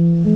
Mm-hmm.